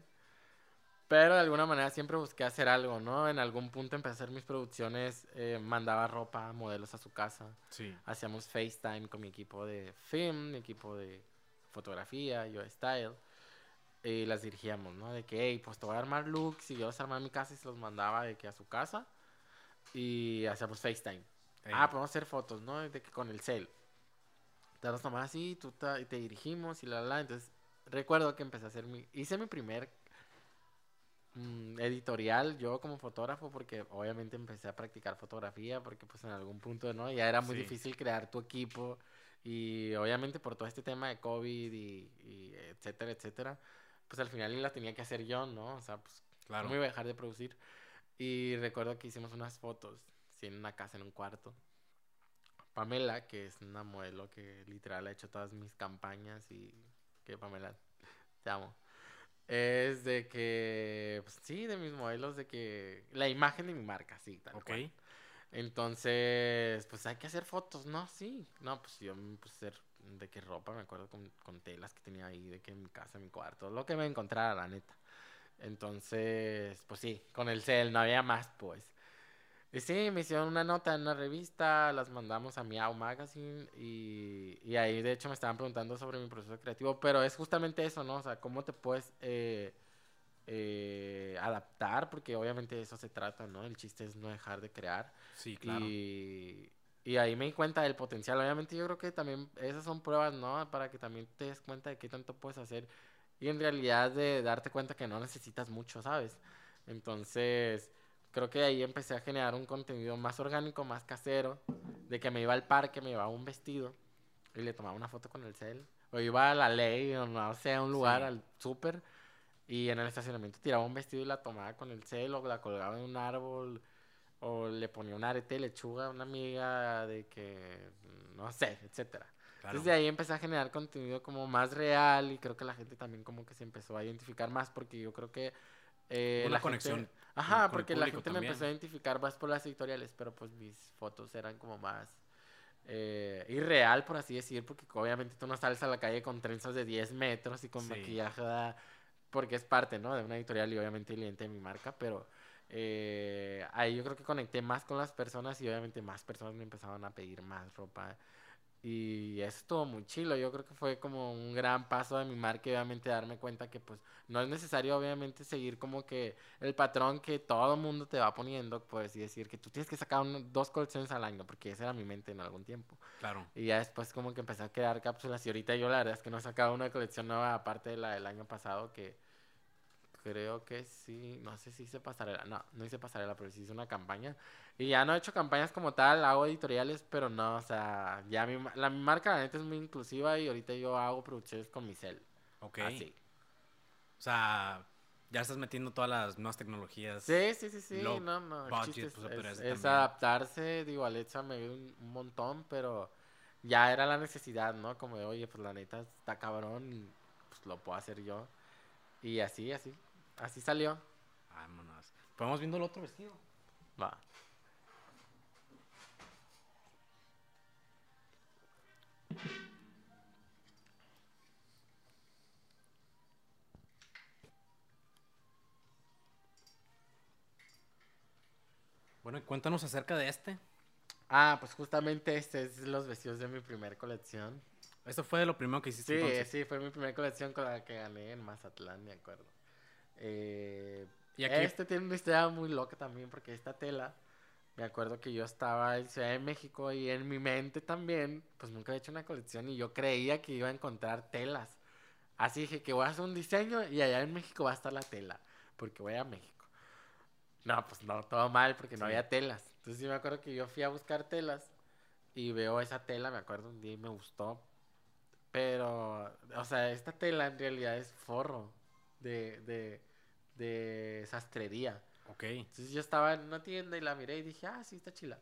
Pero de alguna manera siempre busqué hacer algo, ¿no? En algún punto empecé a hacer mis producciones, eh, mandaba ropa, modelos a su casa. Sí. Hacíamos FaceTime con mi equipo de film, mi equipo de fotografía, yo style. Y las dirigíamos, ¿no? De que, hey, pues te voy a armar looks. Y yo los armaba en mi casa y se los mandaba de que a su casa. Y hacíamos FaceTime. Ey. Ah, podemos hacer fotos, ¿no? De que con el cel. Te las tomabas así, tú ta- y te dirigimos y la, la, la. Entonces, recuerdo que empecé a hacer mi... Hice mi primer mm, editorial yo como fotógrafo porque obviamente empecé a practicar fotografía porque pues en algún punto, ¿no? Ya era muy Sí. difícil crear tu equipo y obviamente por todo este tema de COVID y, y etcétera, etcétera, pues al final la tenía que hacer yo, ¿no? O sea, pues Claro. ¿Cómo iba a dejar de producir? Y recuerdo que hicimos unas fotos, sí, en una casa, en un cuarto. Pamela, que es una modelo que literal ha hecho todas mis campañas y que Pamela, te amo. Es de que, pues, sí, de mis modelos, de que la imagen de mi marca, sí, tal Ok. cual. Entonces, pues hay que hacer fotos, ¿no? Sí. No, pues yo me puse a hacer de qué ropa, me acuerdo con, con telas que tenía ahí, de que en mi casa, en mi cuarto, lo que me encontrara, la neta. Entonces, pues sí, con el cel, no había más, pues. Y sí, me hicieron una nota en una revista, las mandamos a Miau Magazine y, y ahí de hecho me estaban preguntando sobre mi proceso creativo, pero es justamente eso, ¿no? O sea, cómo te puedes eh, eh, adaptar, porque obviamente de eso se trata, ¿no? El chiste es no dejar de crear. Sí, claro. Y, y ahí me di cuenta del potencial. Obviamente yo creo que también esas son pruebas, ¿no? Para que también te des cuenta de qué tanto puedes hacer y en realidad de darte cuenta que no necesitas mucho, ¿sabes? Entonces, creo que ahí empecé a generar un contenido más orgánico, más casero, de que me iba al parque, me llevaba un vestido y le tomaba una foto con el cel. O iba a la ley, o no sé, a un lugar, Sí. al súper, y en el estacionamiento tiraba un vestido y la tomaba con el cel, o la colgaba en un árbol, o le ponía un arete de lechuga a una amiga de que, no sé, etcétera. claro. Entonces de ahí empecé a generar contenido como más real y creo que la gente también como que se empezó a identificar más porque yo creo que... eh, Una la gente- conexión Ajá, con porque la gente me empezó a identificar más por las editoriales, pero pues mis fotos eran como más eh, irreal, por así decir, porque obviamente tú no sales a la calle con trenzas de 10 metros y con Sí. maquillaje, porque es parte, ¿no? De una editorial y obviamente el cliente de mi marca, pero eh, ahí yo creo que conecté más con las personas y obviamente más personas me empezaban a pedir más ropa. Y eso estuvo muy chilo. Yo creo que fue como un gran paso de mi marca y obviamente darme cuenta que pues no es necesario obviamente seguir como que el patrón que todo el mundo te va poniendo, pues y decir que tú tienes que sacar un- dos colecciones al año, porque esa era mi mente en algún tiempo. Claro. Y ya después como que empecé a crear cápsulas y ahorita yo la verdad es que no he sacado una colección nueva aparte de la del año pasado que creo que sí, no sé si hice pasarela, no, no hice pasarela, pero sí hice una campaña. Y ya no he hecho campañas como tal, hago editoriales, pero no, o sea, ya mi, la, mi marca la neta es muy inclusiva y ahorita yo hago producciones con mi cel. Ok. Así. O sea, ya estás metiendo todas las nuevas tecnologías. Sí, sí, sí, sí, no, no, budget, es, pues, es- es adaptarse, digo, Alexa me dio un, un montón, pero ya era la necesidad, ¿no? Como de, oye, pues la neta está cabrón y pues lo puedo hacer yo. Y así, así, así salió. Vámonos. Vamos viendo el otro vestido. Va. Bueno, y cuéntanos acerca de este. Ah, pues justamente este es los vestidos de mi primer colección. Esto fue lo primero que hiciste Sí, entonces. sí, fue mi primera colección con la que gané en Mazatlán, me acuerdo. Eh, Y aquí- Este tiene una historia muy loca también porque esta tela, me acuerdo que yo estaba en Ciudad de México y en mi mente también, pues nunca he hecho una colección y yo creía que iba a encontrar telas. Así dije que voy a hacer un diseño y allá en México va a estar la tela, porque voy a México. No, pues no, todo mal porque no Sí. había telas. Entonces sí me acuerdo que yo fui a buscar telas y veo esa tela, me acuerdo un día y me gustó. Pero, o sea, esta tela en realidad es forro de, de, de sastrería. Ok. Entonces yo estaba en una tienda y la miré y dije, ah, sí, está chila.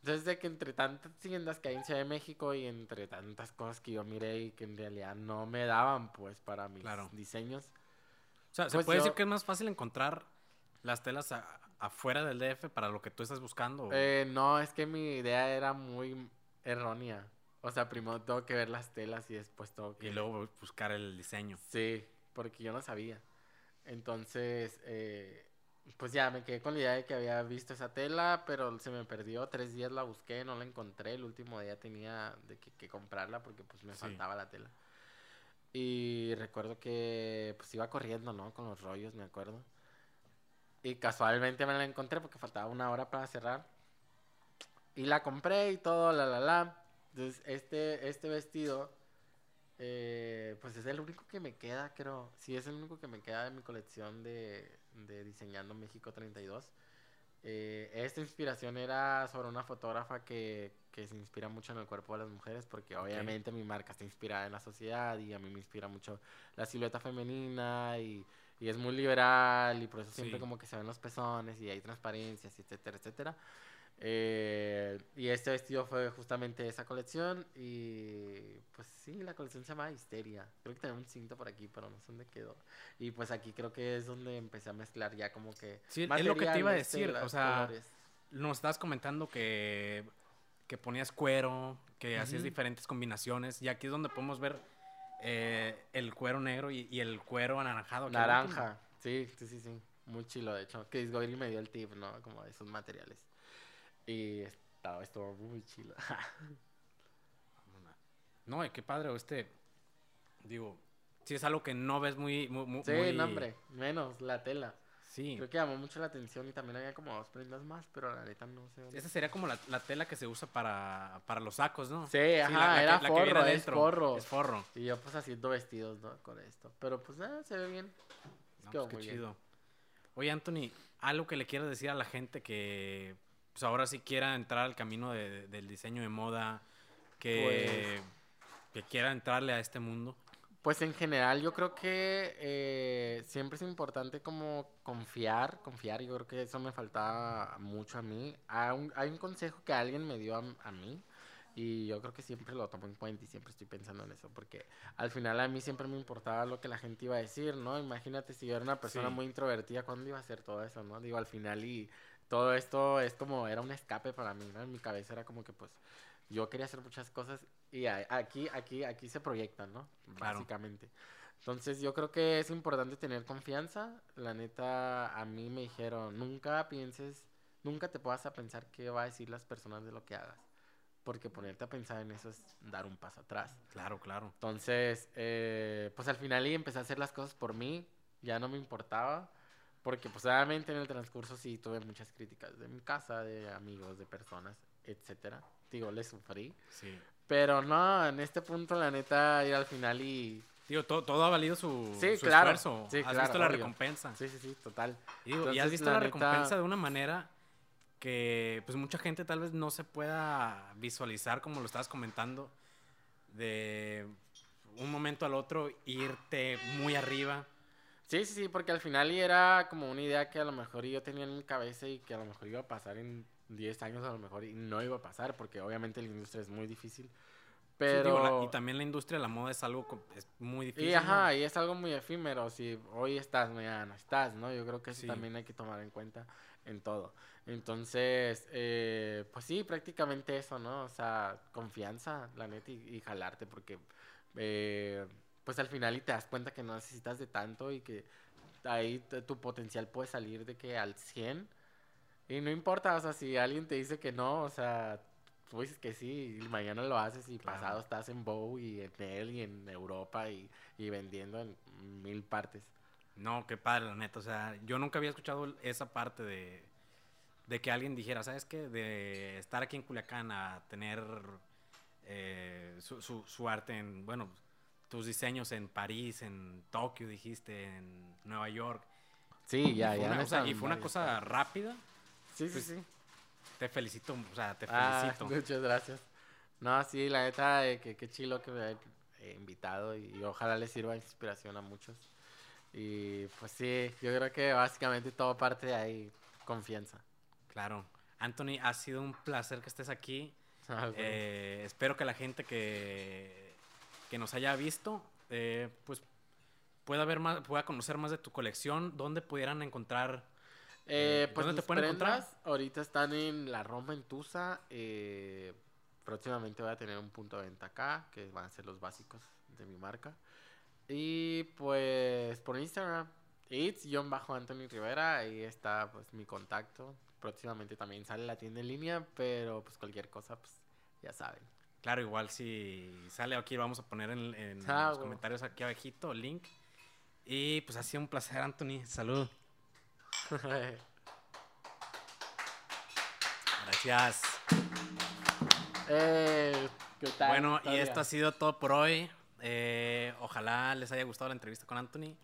Entonces de que entre tantas tiendas que hay en Ciudad de México y entre tantas cosas que yo miré y que en realidad no me daban pues para mis Claro. diseños. O sea, se Pues puede yo- decir que es más fácil encontrar las telas a- afuera del DF para lo que tú estás buscando. Eh, no, es que mi idea era muy errónea. O sea, primero tengo que ver las telas y después tengo que... Y luego buscar el diseño. Sí, porque yo no sabía. Entonces, eh, pues ya me quedé con la idea de que había visto esa tela, pero se me perdió. Tres días la busqué, no la encontré. El último día tenía de que, que comprarla porque pues me Sí. faltaba la tela. Y recuerdo que pues iba corriendo, ¿no? Con los rollos, me acuerdo. Y casualmente me la encontré porque faltaba una hora para cerrar. Y la compré y todo, la, la, la. Entonces, este, este vestido, eh, pues es el único que me queda, creo. Sí, es el único que me queda de mi colección de, de Diseñando México 32. Eh, esta inspiración era sobre una fotógrafa que, que se inspira mucho en el cuerpo de las mujeres, porque obviamente mi marca está inspirada en la sociedad y a mí me inspira mucho la silueta femenina y, y es muy liberal y por eso siempre Sí. como que se ven los pezones y hay transparencias, etcétera, etcétera. Eh, y este vestido fue justamente esa colección y pues sí, la colección se llama Histeria. Creo que tenía un cinto por aquí, pero no sé dónde quedó. Y pues aquí creo que es donde empecé a mezclar ya como que... Sí, es lo que te iba a decir, o telas, sea, colores. Nos estabas comentando que, que ponías cuero, que hacías diferentes combinaciones. Y aquí es donde podemos ver eh, el cuero negro y, y el cuero anaranjado. Naranja, sí, sí, sí, sí. Muy chilo, de hecho. Que Discovery me dio el tip, ¿no? Como de esos materiales. Y estaba, estuvo muy chilo. [LAUGHS] No, y qué padre, este. Digo, sí es algo que no ves muy. muy, muy- sí, muy- no, hombre, menos la tela. Sí. Creo que llamó mucho la atención y también había como dos prendas más, pero la neta no sé. Esa sería como la, la tela que se usa para, para los sacos, ¿no? Sí, la- ajá, la que- era la que viene forro, es forro. Es forro. Y yo pues haciendo vestidos, ¿no? Con esto. Pero pues eh, se ve bien. No, pues, qué muy bien. chido. Oye, Anthony, algo que le quieras decir a la gente que pues ahora sí quiera entrar al camino de- del diseño de moda, que, que quiera entrarle a este mundo. Pues en general yo creo que eh, siempre es importante como confiar, confiar, yo creo que eso me faltaba mucho a mí. Hay un, hay un consejo que alguien me dio a, a mí y yo creo que siempre lo tomo en cuenta y siempre estoy pensando en eso, porque al final a mí siempre me importaba lo que la gente iba a decir, ¿no? Imagínate si yo era una persona Sí. muy introvertida, ¿cuándo iba a hacer todo eso, no? Digo, al final y todo esto es como, era un escape para mí, ¿no? En mi cabeza era como que pues yo quería hacer muchas cosas y aquí, aquí, aquí se proyectan, ¿no? Claro. Básicamente. Entonces yo creo que es importante tener confianza. La neta, a mí me dijeron, nunca pienses, nunca te puedas a pensar qué va a decir las personas de lo que hagas. Porque ponerte a pensar en eso es dar un paso atrás. Claro, claro. Entonces, eh, pues al final y empecé a hacer las cosas por mí, ya no me importaba, porque pues obviamente en el transcurso sí tuve muchas críticas de mi casa, de amigos, de personas, etcétera. Digo, le sufrí. Sí. Pero no, en este punto la neta ir al final y... Digo, todo, todo ha valido su, Sí, su claro. esfuerzo. Sí, has claro, visto la obvio. recompensa. Sí, sí, sí, total. Y, digo, y has Entonces, visto la la, neta- recompensa de una manera que pues mucha gente tal vez no se pueda visualizar como lo estabas comentando de un momento al otro irte muy arriba. Sí, sí, sí, porque al final y era como una idea que a lo mejor yo tenía en mi cabeza y que a lo mejor iba a pasar en 10 años a lo mejor y no iba a pasar porque obviamente la industria es muy difícil. Sí, digo, Pero... la- y también la industria de la moda es algo es muy difícil. Y ¿no? ajá, y es algo muy efímero, si hoy estás, mañana no estás, ¿no? Yo creo que eso Sí. también hay que tomar en cuenta en todo. Entonces, eh, pues sí, prácticamente eso, ¿no? O sea, confianza, la neta, y, y jalarte, porque eh, pues al final y te das cuenta que no necesitas de tanto y que ahí tu potencial puede salir de que al 100. Y no importa, o sea, si alguien te dice que no, o sea, tú dices que sí, y mañana lo haces y Claro. pasado estás en Bow y en él y en Europa y, y vendiendo en mil partes. No, qué padre, la neta. O sea, yo nunca había escuchado esa parte de, de que alguien dijera, ¿sabes qué? De estar aquí en Culiacán a tener eh, su, su, su arte en, bueno, tus diseños en París, en Tokio, dijiste, en Nueva York. Sí, ya, ya. una, no o sea, están y fue una cosa rápida. Sí, sí, pues, sí. Te felicito, o sea, te Ah, felicito. [LAUGHS] muchas gracias. No, sí, la neta, eh, que qué chilo que me eh, invitado y, y ojalá les sirva de inspiración a muchos. Y pues sí, yo creo que básicamente todo parte de ahí, confianza. Claro. Anthony, ha sido un placer que estés aquí. [LAUGHS] Ah, bueno. Eh, espero que la gente que, que nos haya visto, eh, pues pueda ver más, pueda conocer más de tu colección, dónde pudieran encontrar. Eh, eh, pues ¿dónde te pueden encontrar? ahorita están en la Roma en Tusa. eh, próximamente voy a tener un punto de venta acá, que van a ser los básicos de mi marca. Y pues por Instagram, it's-anthony Rivera, ahí está pues mi contacto. Próximamente también sale la tienda en línea, pero pues cualquier cosa, pues ya saben. Claro, igual si sale aquí, vamos a poner en, en Ah, los comentarios aquí abajito, el link. Y pues ha sido un placer, Anthony. Salud. [LAUGHS] Gracias. Eh, ¿qué tal? Bueno, y esto ha sido todo por hoy. Eh, ojalá les haya gustado la entrevista con Anthony.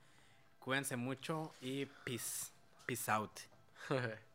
Cuídense mucho y peace. Peace out. [LAUGHS]